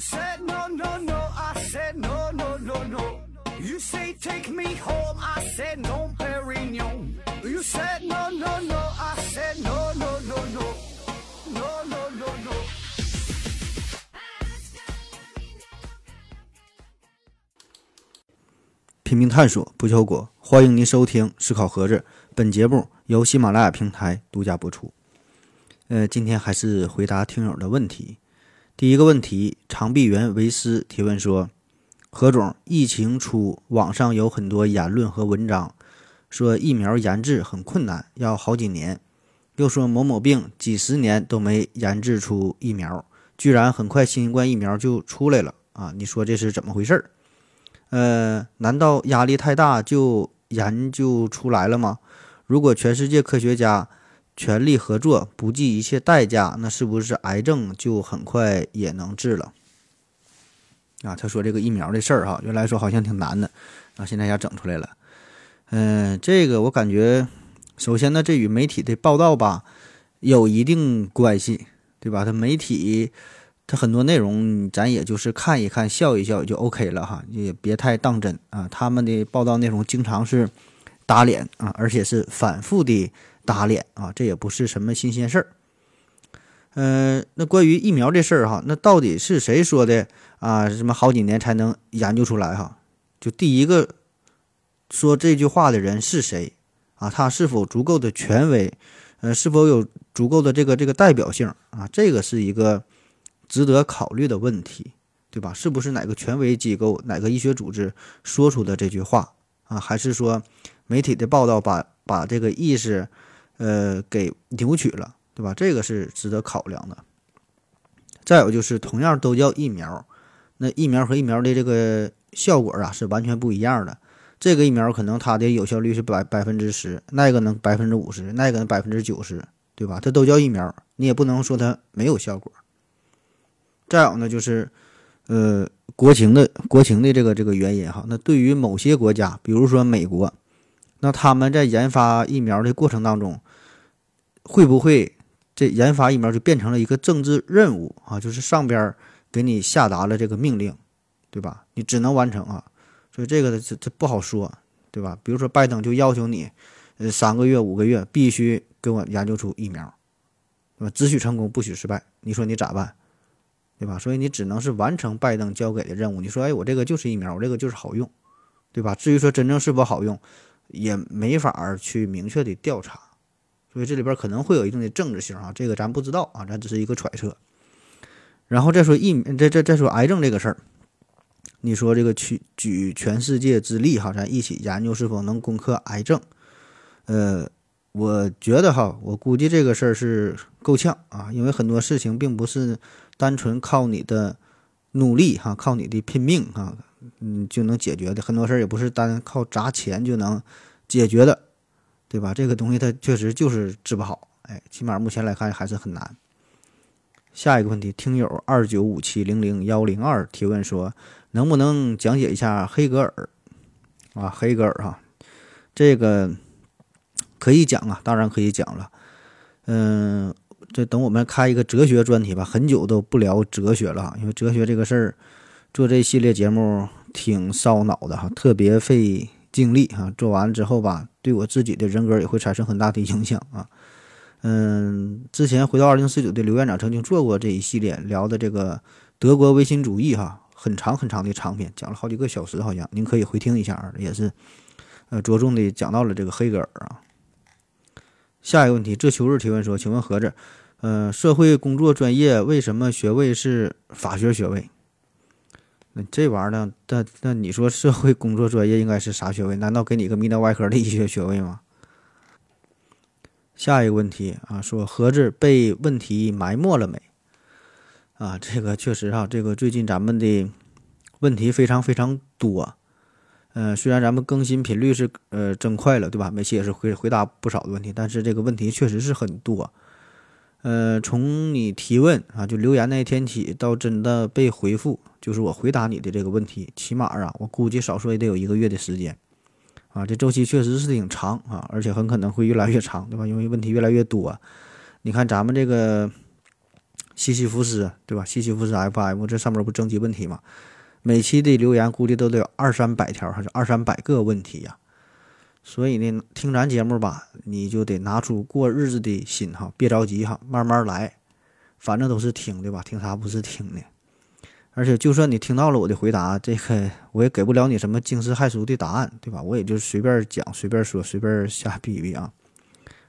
said no no no, I said no no no no. You say take me home, I said no, Perignon. You said no no no, I said no no no no, no no no no. 拼命探索，不求果。欢迎您收听《思考盒子》，本节目由喜马拉雅平台独家播出。呃，今天还是回答听友的问题。第一个问题，长臂猿维斯提问说：“何总，疫情初网上有很多言论和文章，说疫苗研制很困难，要好几年；又说某某病几十年都没研制出疫苗，居然很快新冠疫苗就出来了啊！你说这是怎么回事？呃，难道压力太大就研究出来了吗？如果全世界科学家……”全力合作，不计一切代价，那是不是癌症就很快也能治了？啊，他说这个疫苗的事儿哈，原来说好像挺难的，啊，现在也整出来了。嗯，这个我感觉，首先呢，这与媒体的报道吧有一定关系，对吧？他媒体他很多内容，咱也就是看一看，笑一笑就 OK 了哈，也别太当真啊。他们的报道内容经常是打脸啊，而且是反复的。打脸啊，这也不是什么新鲜事儿。嗯，那关于疫苗这事儿哈，那到底是谁说的啊？什么好几年才能研究出来哈？就第一个说这句话的人是谁啊？他是否足够的权威？呃，是否有足够的这个这个代表性啊？这个是一个值得考虑的问题，对吧？是不是哪个权威机构、哪个医学组织说出的这句话啊？还是说媒体的报道把把这个意识？呃，给扭曲了，对吧？这个是值得考量的。再有就是，同样都叫疫苗，那疫苗和疫苗的这个效果啊是完全不一样的。这个疫苗可能它的有效率是百百分之十，那个能百分之五十，那个百分之九十，对吧？它都叫疫苗，你也不能说它没有效果。再有呢，就是呃，国情的国情的这个这个原因哈。那对于某些国家，比如说美国，那他们在研发疫苗的过程当中。会不会这研发疫苗就变成了一个政治任务啊？就是上边给你下达了这个命令，对吧？你只能完成啊，所以这个这这不好说，对吧？比如说拜登就要求你，呃，三个月五个月必须给我研究出疫苗，对吧？只许成功不许失败，你说你咋办？对吧？所以你只能是完成拜登交给的任务。你说，哎，我这个就是疫苗，我这个就是好用，对吧？至于说真正是否好用，也没法去明确的调查。所以这里边可能会有一定的政治性啊，这个咱不知道啊，咱只是一个揣测。然后再说疫，这这再说癌症这个事儿，你说这个去举全世界之力哈，咱一起研究是否能攻克癌症。呃，我觉得哈，我估计这个事儿是够呛啊，因为很多事情并不是单纯靠你的努力哈，靠你的拼命啊，嗯就能解决的。很多事儿也不是单靠砸钱就能解决的。对吧？这个东西它确实就是治不好，哎，起码目前来看还是很难。下一个问题，听友二九五七零零幺零二提问说，能不能讲解一下黑格尔？啊，黑格尔哈，这个可以讲啊，当然可以讲了。嗯，这等我们开一个哲学专题吧，很久都不聊哲学了，因为哲学这个事儿做这系列节目挺烧脑的哈，特别费。经历啊，做完之后吧，对我自己的人格也会产生很大的影响啊。嗯，之前回到二零四九的刘院长曾经做过这一系列聊的这个德国唯心主义哈，很长很长的长篇，讲了好几个小时，好像您可以回听一下啊，也是呃着重的讲到了这个黑格尔啊。下一个问题，这秋日提问说，请问何子，呃，社会工作专业为什么学位是法学学位？那这玩意儿呢？那那你说社会工作专业应该是啥学位？难道给你个泌尿外科的医学学位吗？下一个问题啊，说盒子被问题埋没了没？啊，这个确实哈，这个最近咱们的问题非常非常多。嗯，虽然咱们更新频率是呃增快了，对吧？每期也是回回答不少的问题，但是这个问题确实是很多。呃，从你提问啊，就留言那天起到真的被回复。就是我回答你的这个问题，起码啊，我估计少说也得有一个月的时间，啊，这周期确实是挺长啊，而且很可能会越来越长，对吧？因为问题越来越多。你看咱们这个西西弗斯，对吧？西西弗斯 FM 这上面不征集问题吗？每期的留言估计都得有二三百条，还是二三百个问题呀。所以呢，听咱节目吧，你就得拿出过日子的心哈，别着急哈，慢慢来，反正都是听对吧？听啥不是听呢？而且就算你听到了我的回答，这个我也给不了你什么惊世骇俗的答案，对吧？我也就随便讲、随便说、随便瞎比比啊。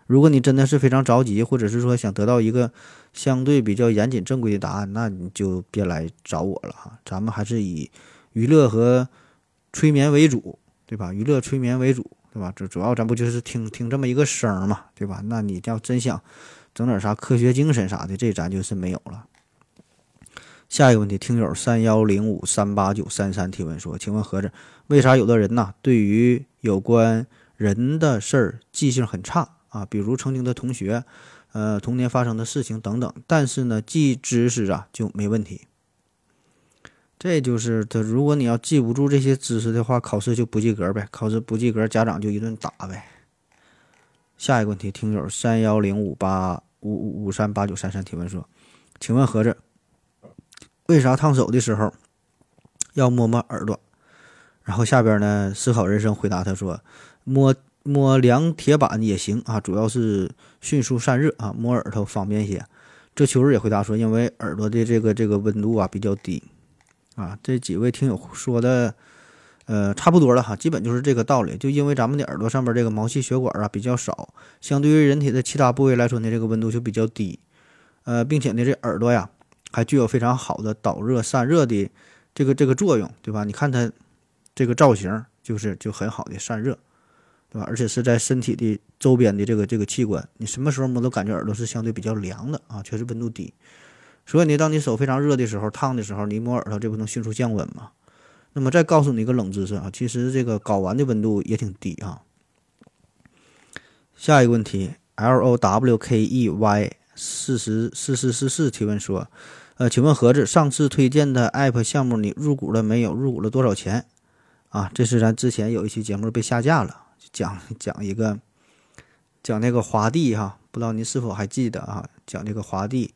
如果你真的是非常着急，或者是说想得到一个相对比较严谨正规的答案，那你就别来找我了哈。咱们还是以娱乐和催眠为主，对吧？娱乐催眠为主，对吧？这主要咱不就是听听这么一个声儿嘛，对吧？那你要真想整点啥科学精神啥的，这咱就是没有了。下一个问题，听友三幺零五三八九三三提问说：“请问盒子，为啥有的人呐，对于有关人的事儿记性很差？”啊，比如曾经的同学，呃，童年发生的事情等等，但是呢，记知识啊就没问题。这就是他，如果你要记不住这些知识的话，考试就不及格呗。考试不及格，家长就一顿打呗。下一个问题，听友三幺零五八五五五三八九三三提问说：“请问盒子，为啥烫手的时候要摸摸耳朵？”然后下边呢，思考人生回答他说：“摸。”摸凉铁板也行啊，主要是迅速散热啊，摸耳朵方便些。这秋日也回答说，因为耳朵的这个这个温度啊比较低啊。这几位听友说的，呃，差不多了哈，基本就是这个道理。就因为咱们的耳朵上边这个毛细血管啊比较少，相对于人体的其他部位来说呢，这个温度就比较低。呃，并且呢，这耳朵呀还具有非常好的导热散热的这个这个作用，对吧？你看它这个造型，就是就很好的散热。对吧？而且是在身体的周边的这个这个器官，你什么时候摸都感觉耳朵是相对比较凉的啊，确实温度低。所以呢，当你手非常热的时候、烫的时候，你摸耳朵，这不能迅速降温吗？那么再告诉你一个冷知识啊，其实这个睾丸的温度也挺低啊。下一个问题，L O W K E Y 四十四四四四提问说，呃，请问盒子上次推荐的 App 项目你入股了没有？入股了多少钱？啊，这是咱之前有一期节目被下架了。讲讲一个，讲那个华帝哈，不知道您是否还记得啊？讲那个华帝，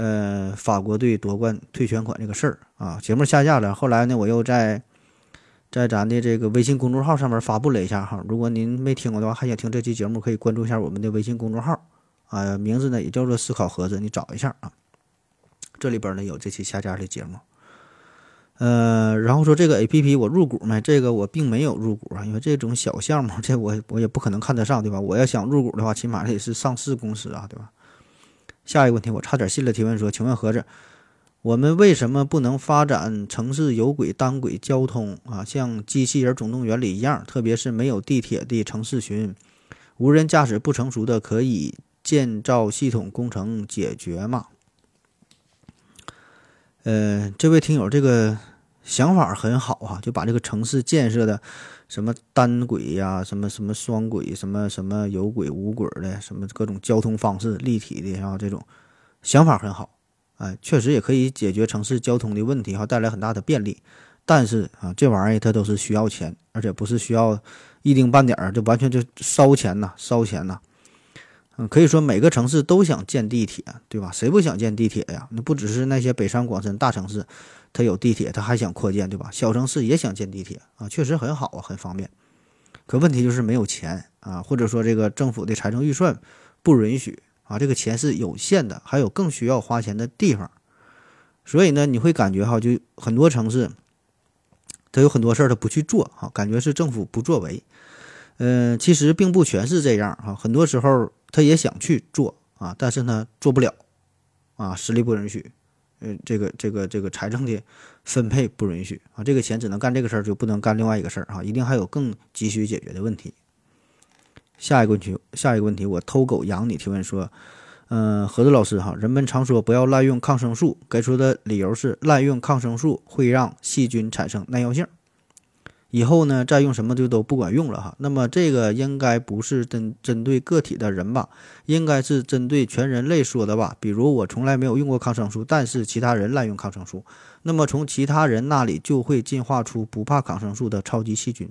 呃，法国队夺冠退全款这个事儿啊。节目下架了，后来呢，我又在在咱的这个微信公众号上面发布了一下哈。如果您没听过的话，还想听这期节目，可以关注一下我们的微信公众号啊，名字呢也叫做思考盒子，你找一下啊。这里边呢有这期下架的节目。呃，然后说这个 A P P 我入股没？这个我并没有入股啊，因为这种小项目，这我我也不可能看得上，对吧？我要想入股的话，起码得是上市公司啊，对吧？下一个问题，我差点信了提问说，请问盒子，我们为什么不能发展城市有轨单轨交通啊？像《机器人总动员》里一样，特别是没有地铁的城市群，无人驾驶不成熟的，可以建造系统工程解决吗？呃，这位听友，这个。想法很好啊，就把这个城市建设的什么单轨呀，什么什么双轨，什么什么有轨无轨的，什么各种交通方式立体的啊，这种想法很好，哎，确实也可以解决城市交通的问题哈，带来很大的便利。但是啊，这玩意儿它都是需要钱，而且不是需要一丁半点儿，就完全就烧钱呐，烧钱呐。嗯，可以说每个城市都想建地铁，对吧？谁不想建地铁呀？那不只是那些北上广深大城市。它有地铁，它还想扩建，对吧？小城市也想建地铁啊，确实很好啊，很方便。可问题就是没有钱啊，或者说这个政府的财政预算不允许啊，这个钱是有限的，还有更需要花钱的地方。所以呢，你会感觉哈，就很多城市，它有很多事儿它不去做啊，感觉是政府不作为。嗯，其实并不全是这样啊，很多时候他也想去做啊，但是呢做不了啊，实力不允许。嗯，这个这个这个财政的分配不允许啊，这个钱只能干这个事儿，就不能干另外一个事儿啊，一定还有更急需解决的问题。下一个问题，下一个问题，我偷狗养你提问说，嗯，何子老师哈，人们常说不要滥用抗生素，给出的理由是滥用抗生素会让细菌产生耐药性。以后呢，再用什么就都不管用了哈。那么这个应该不是针针对个体的人吧？应该是针对全人类说的吧？比如我从来没有用过抗生素，但是其他人滥用抗生素，那么从其他人那里就会进化出不怕抗生素的超级细菌。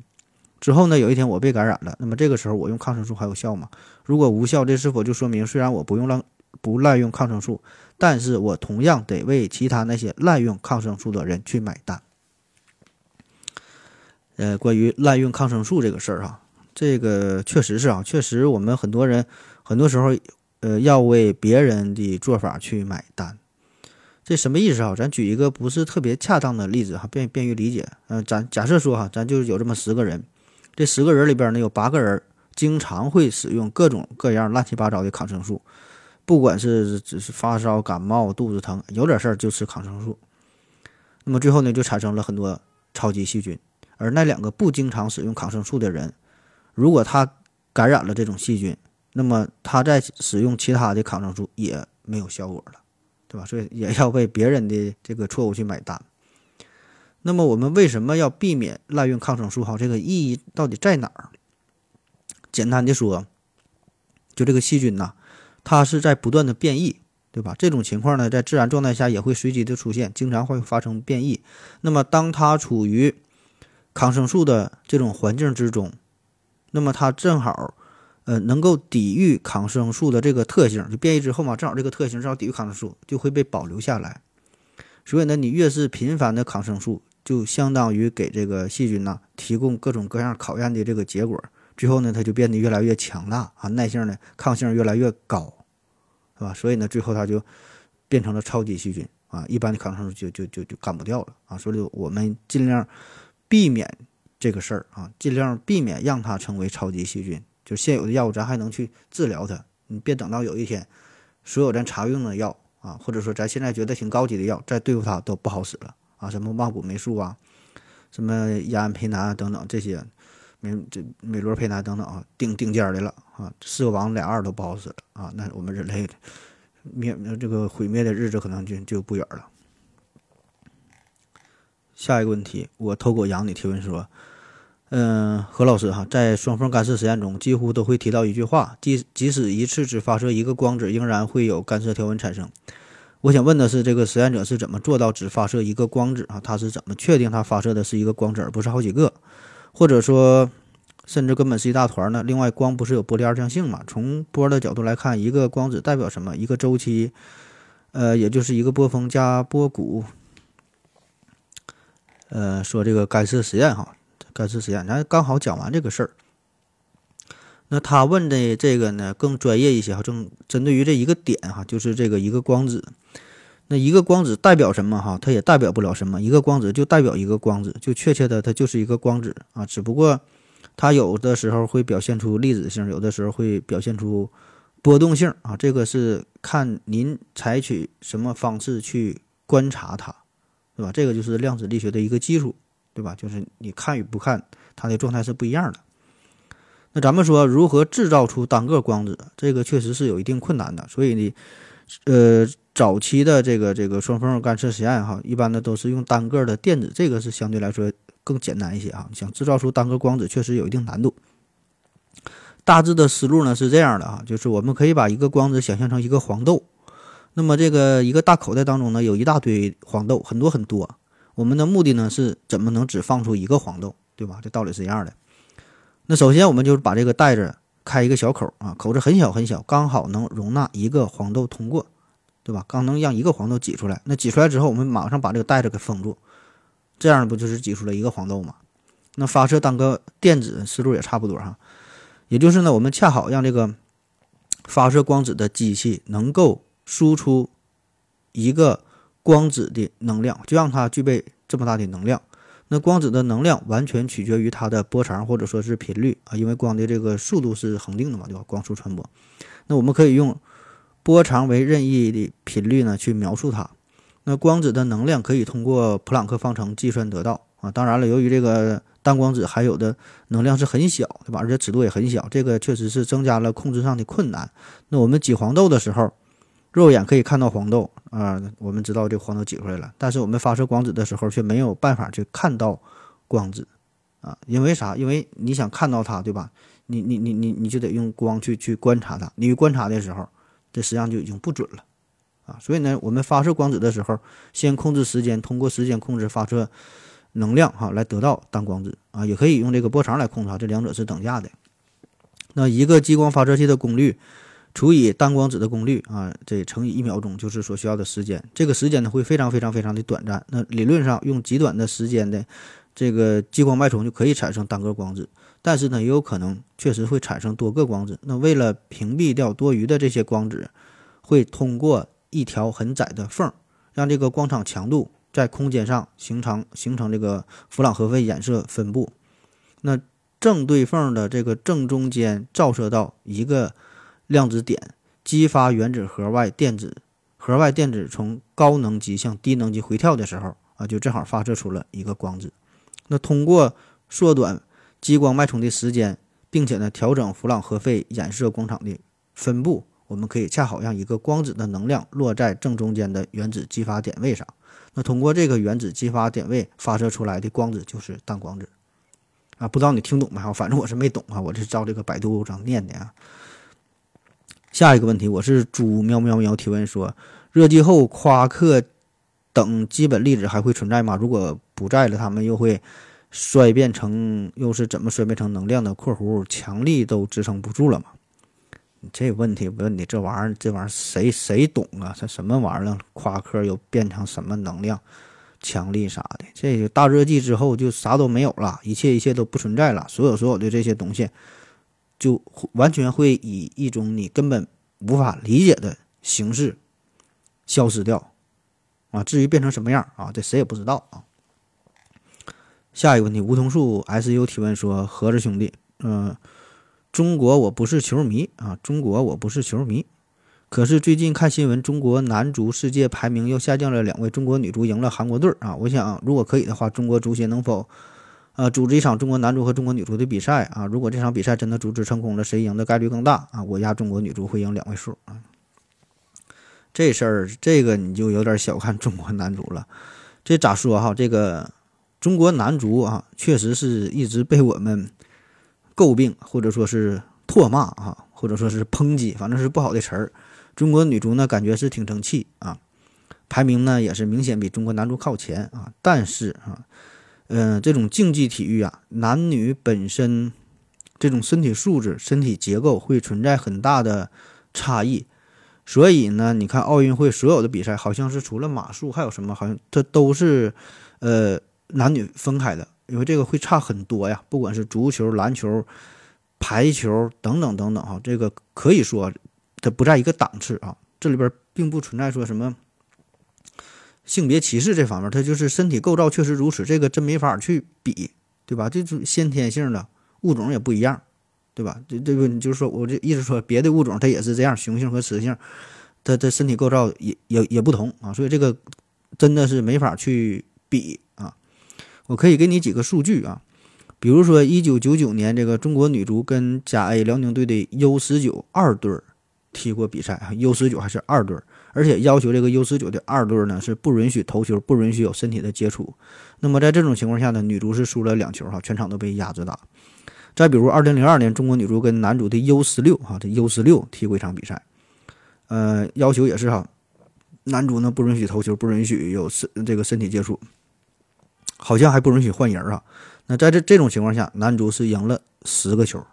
之后呢，有一天我被感染了，那么这个时候我用抗生素还有效吗？如果无效，这是否就说明虽然我不用滥不滥用抗生素，但是我同样得为其他那些滥用抗生素的人去买单。呃，关于滥用抗生素这个事儿哈，这个确实是啊，确实我们很多人很多时候，呃，要为别人的做法去买单。这什么意思啊？咱举一个不是特别恰当的例子哈，便便于理解。嗯，咱假设说哈，咱就有这么十个人，这十个人里边呢，有八个人经常会使用各种各样乱七八糟的抗生素，不管是只是发烧、感冒、肚子疼，有点事儿就吃抗生素。那么最后呢，就产生了很多超级细菌。而那两个不经常使用抗生素的人，如果他感染了这种细菌，那么他在使用其他的抗生素也没有效果了，对吧？所以也要为别人的这个错误去买单。那么我们为什么要避免滥用抗生素？哈，这个意义到底在哪儿？简单的说，就这个细菌呐，它是在不断的变异，对吧？这种情况呢，在自然状态下也会随机的出现，经常会发生变异。那么当它处于抗生素的这种环境之中，那么它正好，呃，能够抵御抗生素的这个特性，就变异之后嘛，正好这个特性正好抵御抗生素，就会被保留下来。所以呢，你越是频繁的抗生素，就相当于给这个细菌呐提供各种各样考验的这个结果。最后呢，它就变得越来越强大啊，耐性呢、抗性越来越高，是吧？所以呢，最后它就变成了超级细菌啊，一般的抗生素就就就就干不掉了啊。所以我们尽量。避免这个事儿啊，尽量避免让它成为超级细菌。就现有的药物，咱还能去治疗它。你别等到有一天，所有咱常用的药啊，或者说咱现在觉得挺高级的药，再对付它都不好使了啊。什么万古霉素啊，什么亚胺培南啊等等这些，美这美罗培南等等啊，顶顶尖的了啊，四个王俩二都不好使了啊。那我们人类灭这个毁灭的日子可能就就不远了。下一个问题，我偷狗养你提问说，嗯，何老师哈，在双缝干涉实验中，几乎都会提到一句话，即即使一次只发射一个光子，仍然会有干涉条纹产生。我想问的是，这个实验者是怎么做到只发射一个光子啊？他是怎么确定他发射的是一个光子，而不是好几个？或者说，甚至根本是一大团呢？另外，光不是有波粒二象性嘛？从波的角度来看，一个光子代表什么？一个周期，呃，也就是一个波峰加波谷。呃，说这个干涉实验哈，干涉实验，咱刚好讲完这个事儿。那他问的这个呢，更专业一些哈，正针对于这一个点哈，就是这个一个光子。那一个光子代表什么哈？它也代表不了什么，一个光子就代表一个光子，就确切的它就是一个光子啊。只不过它有的时候会表现出粒子性，有的时候会表现出波动性啊。这个是看您采取什么方式去观察它。对吧？这个就是量子力学的一个基础，对吧？就是你看与不看，它的状态是不一样的。那咱们说如何制造出单个光子，这个确实是有一定困难的。所以呢，呃，早期的这个这个双缝干涉实验哈，一般的都是用单个的电子，这个是相对来说更简单一些啊。想制造出单个光子，确实有一定难度。大致的思路呢是这样的啊，就是我们可以把一个光子想象成一个黄豆。那么这个一个大口袋当中呢，有一大堆黄豆，很多很多。我们的目的呢是怎么能只放出一个黄豆，对吧？这道理是一样的。那首先我们就是把这个袋子开一个小口啊，口子很小很小，刚好能容纳一个黄豆通过，对吧？刚能让一个黄豆挤出来。那挤出来之后，我们马上把这个袋子给封住，这样不就是挤出了一个黄豆吗？那发射当个电子思路也差不多哈，也就是呢，我们恰好让这个发射光子的机器能够。输出一个光子的能量，就让它具备这么大的能量。那光子的能量完全取决于它的波长或者说是频率啊，因为光的这个速度是恒定的嘛，对吧？光速传播。那我们可以用波长为任意的频率呢去描述它。那光子的能量可以通过普朗克方程计算得到啊。当然了，由于这个单光子含有的能量是很小，对吧？而且尺度也很小，这个确实是增加了控制上的困难。那我们挤黄豆的时候。肉眼可以看到黄豆啊，我们知道这黄豆挤出来了，但是我们发射光子的时候却没有办法去看到光子啊，因为啥？因为你想看到它，对吧？你你你你你就得用光去去观察它，你观察的时候，这实际上就已经不准了啊。所以呢，我们发射光子的时候，先控制时间，通过时间控制发射能量哈，来得到单光子啊，也可以用这个波长来控制它，这两者是等价的。那一个激光发射器的功率。除以单光子的功率啊，这乘以一秒钟就是所需要的时间。这个时间呢会非常非常非常的短暂。那理论上用极短的时间的这个激光脉冲就可以产生单个光子，但是呢也有可能确实会产生多个光子。那为了屏蔽掉多余的这些光子，会通过一条很窄的缝，让这个光场强度在空间上形成形成这个弗朗核费衍射分布。那正对缝的这个正中间照射到一个量子点，激发原子核外电子，核外电子从高能级向低能级回跳的时候啊，就正好发射出了一个光子。那通过缩短激光脉冲的时间，并且呢调整弗朗核费衍射光场的分布，我们可以恰好让一个光子的能量落在正中间的原子激发点位上。那通过这个原子激发点位发射出来的光子就是单光子。啊，不知道你听懂没有？反正我是没懂啊，我是照这个百度上念的啊。下一个问题，我是猪喵喵喵提问说，热寂后夸克等基本粒子还会存在吗？如果不在了，它们又会衰变成，又是怎么衰变成能量的？（括弧强力都支撑不住了吗？）你这问题问你，这玩意儿，这玩意儿谁谁懂啊？这什么玩意儿？夸克又变成什么能量？强力啥的，这大热寂之后就啥都没有了，一切一切都不存在了，所有所有的这些东西就完全会以一种你根本无法理解的形式消失掉啊！至于变成什么样啊，这谁也不知道啊。下一个问题，梧桐树 SU 提问说：“何子兄弟，嗯，中国我不是球迷啊，中国我不是球迷。”可是最近看新闻，中国男足世界排名又下降了两位，中国女足赢了韩国队啊！我想，如果可以的话，中国足协能否，呃，组织一场中国男足和中国女足的比赛啊？如果这场比赛真的组织成功了，谁赢的概率更大啊？我压中国女足会赢两位数啊！这事儿，这个你就有点小看中国男足了。这咋说哈？这个中国男足啊，确实是一直被我们诟病，或者说是唾骂啊，或者说是抨击，反正是不好的词儿。中国女足呢，感觉是挺争气啊，排名呢也是明显比中国男足靠前啊。但是啊，嗯，这种竞技体育啊，男女本身这种身体素质、身体结构会存在很大的差异。所以呢，你看奥运会所有的比赛，好像是除了马术，还有什么，好像这都是呃男女分开的，因为这个会差很多呀。不管是足球、篮球、排球等等等等哈，这个可以说。它不在一个档次啊，这里边并不存在说什么性别歧视这方面，它就是身体构造确实如此，这个真没法去比，对吧？这是先天性的物种也不一样，对吧？这这个你就是说我这意思说，别的物种它也是这样，雄性和雌性，它的身体构造也也也不同啊，所以这个真的是没法去比啊。我可以给你几个数据啊，比如说一九九九年这个中国女足跟甲 A 辽宁队的 U 十九二队。踢过比赛啊，U 十九还是二队，而且要求这个 U 十九的二队呢是不允许投球，不允许有身体的接触。那么在这种情况下呢，女足是输了两球哈，全场都被压着打。再比如二零零二年，中国女足跟男足的 U 十六哈，这 U 十六踢过一场比赛，呃，要求也是哈，男足呢不允许投球，不允许有身这个身体接触，好像还不允许换人啊。那在这这种情况下，男足是赢了十个球。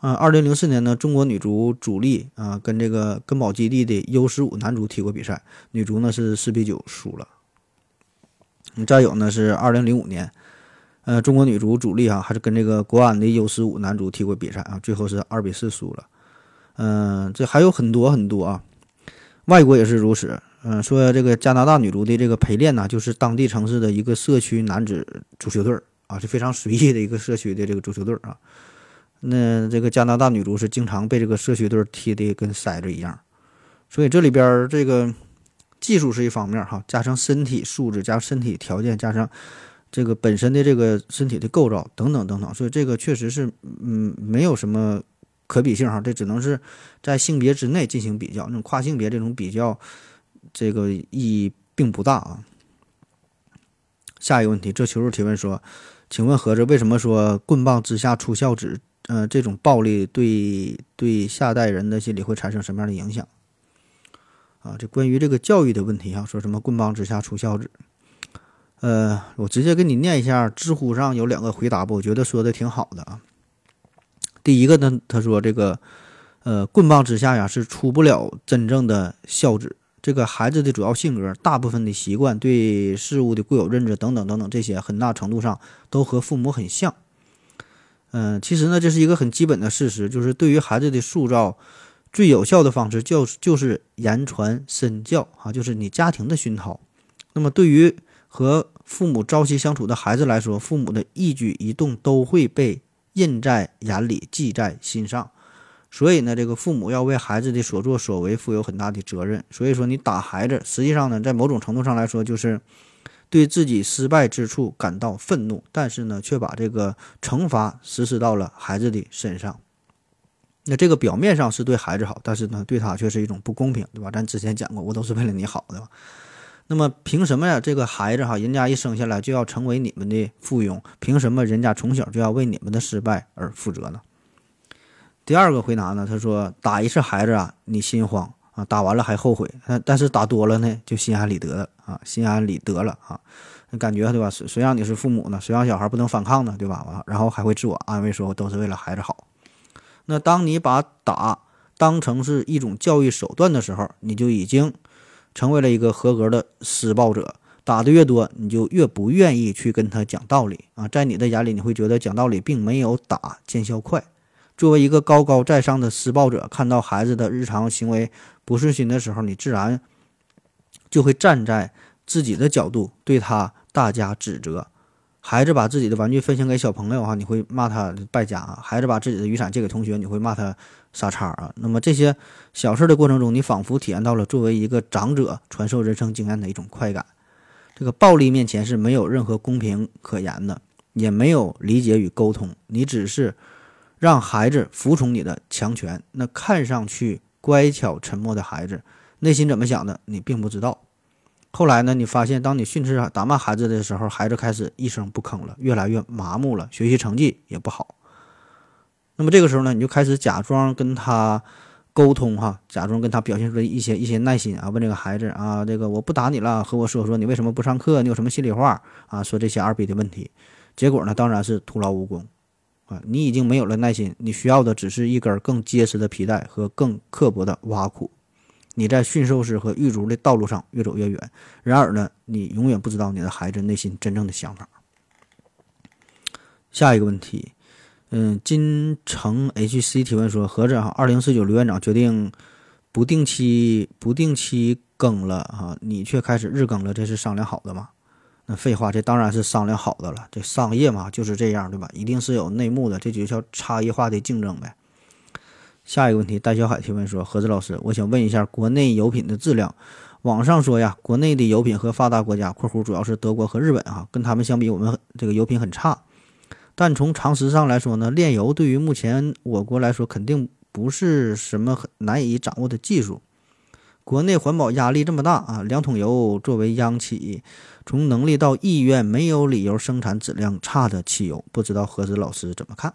啊，二零零四年呢，中国女足主力啊跟这个根宝基地的 U 十五男足踢过比赛，女足呢是四比九输了。再有呢是二零零五年，呃，中国女足主力啊还是跟这个国安的 U 十五男足踢过比赛啊，最后是二比四输了。嗯，这还有很多很多啊，外国也是如此。嗯，说这个加拿大女足的这个陪练呢，就是当地城市的一个社区男子足球队啊，是非常随意的一个社区的这个足球队啊。那这个加拿大女足是经常被这个社区队踢的跟筛子一样，所以这里边这个技术是一方面哈，加上身体素质，加身体条件，加上这个本身的这个身体的构造等等等等，所以这个确实是嗯没有什么可比性哈，这只能是在性别之内进行比较，那种跨性别这种比较，这个意义并不大啊。下一个问题，这球主提问说，请问何子为什么说棍棒之下出孝子？呃，这种暴力对对下代人的心理会产生什么样的影响？啊，这关于这个教育的问题啊，说什么“棍棒之下出孝子”？呃，我直接给你念一下，知乎上有两个回答吧，我觉得说的挺好的啊。第一个呢，他说这个，呃，棍棒之下呀是出不了真正的孝子。这个孩子的主要性格、大部分的习惯、对事物的固有认知等等等等，这些很大程度上都和父母很像。嗯，其实呢，这是一个很基本的事实，就是对于孩子的塑造，最有效的方式就是就是言传身教啊，就是你家庭的熏陶。那么，对于和父母朝夕相处的孩子来说，父母的一举一动都会被印在眼里、记在心上。所以呢，这个父母要为孩子的所作所为负有很大的责任。所以说，你打孩子，实际上呢，在某种程度上来说，就是对自己失败之处感到愤怒，但是呢，却把这个惩罚实施到了孩子的身上。那这个表面上是对孩子好，但是呢，对他却是一种不公平，对吧？咱之前讲过，我都是为了你好的。那么凭什么呀？这个孩子哈，人家一生下来就要成为你们的附庸，凭什么人家从小就要为你们的失败而负责呢？第二个回答呢，他说打一次孩子啊，你心慌打完了还后悔，但但是打多了呢，就心安理得了啊，心安理得了啊，感觉对吧？谁谁让你是父母呢？谁让小孩不能反抗呢？对吧？然后还会自我安慰说，都是为了孩子好。那当你把打当成是一种教育手段的时候，你就已经成为了一个合格的施暴者。打的越多，你就越不愿意去跟他讲道理啊，在你的眼里，你会觉得讲道理并没有打见效快。作为一个高高在上的施暴者，看到孩子的日常行为不顺心的时候，你自然就会站在自己的角度对他大加指责。孩子把自己的玩具分享给小朋友哈，你会骂他败家啊；孩子把自己的雨伞借给同学，你会骂他傻叉啊。那么这些小事的过程中，你仿佛体验到了作为一个长者传授人生经验的一种快感。这个暴力面前是没有任何公平可言的，也没有理解与沟通，你只是。让孩子服从你的强权，那看上去乖巧沉默的孩子，内心怎么想的，你并不知道。后来呢，你发现，当你训斥打骂孩子的时候，孩子开始一声不吭了，越来越麻木了，学习成绩也不好。那么这个时候呢，你就开始假装跟他沟通哈，假装跟他表现出一些一些耐心啊，问这个孩子啊，这个我不打你了，和我说说你为什么不上课，你有什么心里话啊，说这些二逼的问题。结果呢，当然是徒劳无功。啊，你已经没有了耐心，你需要的只是一根更结实的皮带和更刻薄的挖苦。你在驯兽师和狱卒的道路上越走越远，然而呢，你永远不知道你的孩子内心真正的想法。下一个问题，嗯，金城 HC 提问说：何子哈，二零四九刘院长决定不定期不定期更了哈，你却开始日更了，这是商量好的吗？那废话，这当然是商量好的了。这商业嘛就是这样，对吧？一定是有内幕的，这就叫差异化的竞争呗。下一个问题，戴小海提问说：何子老师，我想问一下国内油品的质量。网上说呀，国内的油品和发达国家（括弧主要是德国和日本）啊，跟他们相比，我们这个油品很差。但从常识上来说呢，炼油对于目前我国来说，肯定不是什么很难以掌握的技术。国内环保压力这么大啊，两桶油作为央企，从能力到意愿，没有理由生产质量差的汽油。不知道何子老师怎么看？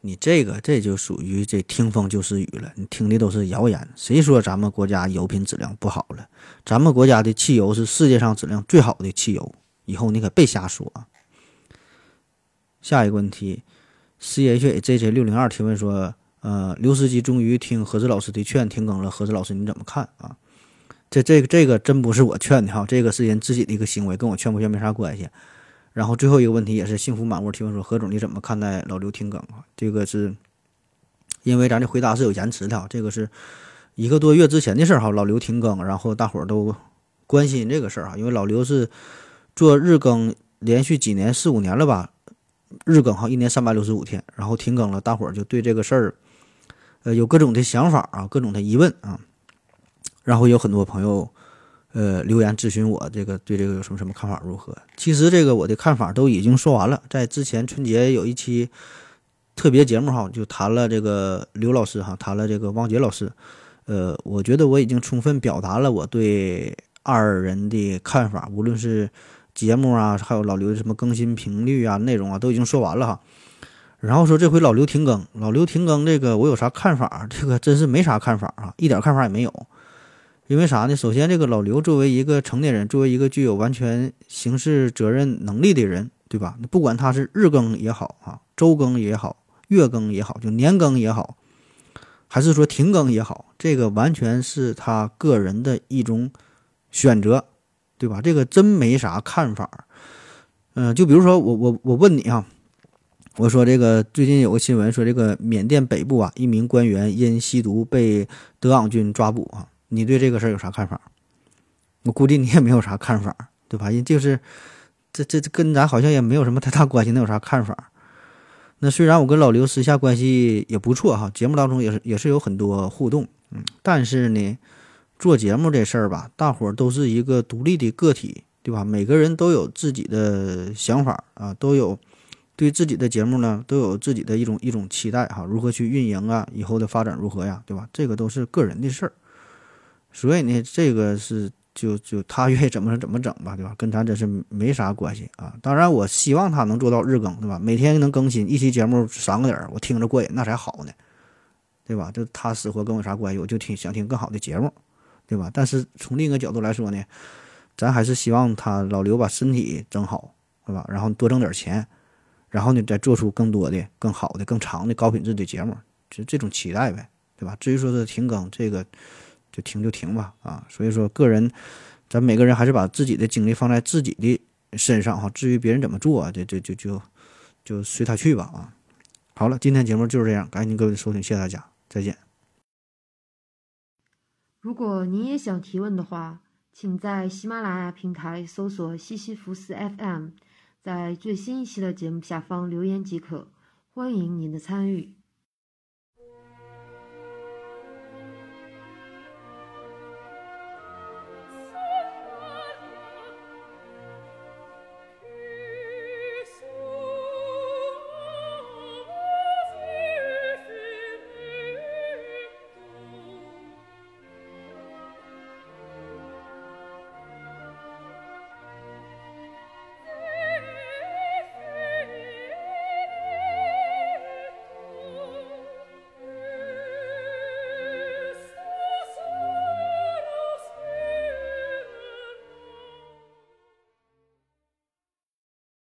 你这个这就属于这听风就是雨了，你听的都是谣言。谁说咱们国家油品质量不好了？咱们国家的汽油是世界上质量最好的汽油，以后你可别瞎说啊。下一个问题，c h a j J 六零二提问说。呃，刘司机终于听何志老师的劝停更了。何志老师你怎么看啊？这这个这个真不是我劝的哈，这个是人自己的一个行为，跟我劝不劝没啥关系。然后最后一个问题也是幸福满屋提问说，何总你怎么看待老刘停更啊？这个是因为咱的回答是有延迟的，这个是一个多月之前的事儿哈。老刘停更，然后大伙儿都关心这个事儿哈，因为老刘是做日更连续几年四五年了吧，日更哈一年三百六十五天，然后停更了，大伙儿就对这个事儿。呃，有各种的想法啊，各种的疑问啊，然后有很多朋友，呃，留言咨询我这个对这个有什么什么看法如何？其实这个我的看法都已经说完了，在之前春节有一期特别节目哈，就谈了这个刘老师哈，谈了这个汪杰老师，呃，我觉得我已经充分表达了我对二人的看法，无论是节目啊，还有老刘的什么更新频率啊、内容啊，都已经说完了哈。然后说这回老刘停更，老刘停更这个我有啥看法？这个真是没啥看法啊，一点看法也没有。因为啥呢？首先，这个老刘作为一个成年人，作为一个具有完全刑事责任能力的人，对吧？不管他是日更也好啊，周更也好，月更也好，就年更也好，还是说停更也好，这个完全是他个人的一种选择，对吧？这个真没啥看法。嗯，就比如说我我我问你啊，我说这个最近有个新闻说这个缅甸北部啊，一名官员因吸毒被德昂军抓捕啊，你对这个事儿有啥看法？我估计你也没有啥看法，对吧？因就是这这这跟咱好像也没有什么太大关系，能有啥看法？那虽然我跟老刘私下关系也不错哈，节目当中也是也是有很多互动，嗯，但是呢，做节目这事儿吧，大伙儿都是一个独立的个体。对吧？每个人都有自己的想法啊，都有对自己的节目呢，都有自己的一种一种期待哈。如何去运营啊？以后的发展如何呀？对吧？这个都是个人的事儿。所以呢，这个是就就他愿意怎么怎么整吧，对吧？跟咱真是没啥关系啊。当然，我希望他能做到日更，对吧？每天能更新一期节目三个点儿，我听着过瘾，那才好呢，对吧？就他死活跟我啥关系？我就听想听更好的节目，对吧？但是从另一个角度来说呢？咱还是希望他老刘把身体整好，对吧？然后多挣点钱，然后呢再做出更多的、更好的、更长的高品质的节目，就这种期待呗，对吧？至于说是停更，这个就停就停吧，啊。所以说，个人，咱每个人还是把自己的精力放在自己的身上哈。至于别人怎么做，这这就就就随他去吧，啊。好了，今天节目就是这样，感谢您各位的收听，谢谢大家，再见。如果您也想提问的话。请在喜马拉雅平台搜索“西西弗斯 FM”，在最新一期的节目下方留言即可。欢迎您的参与。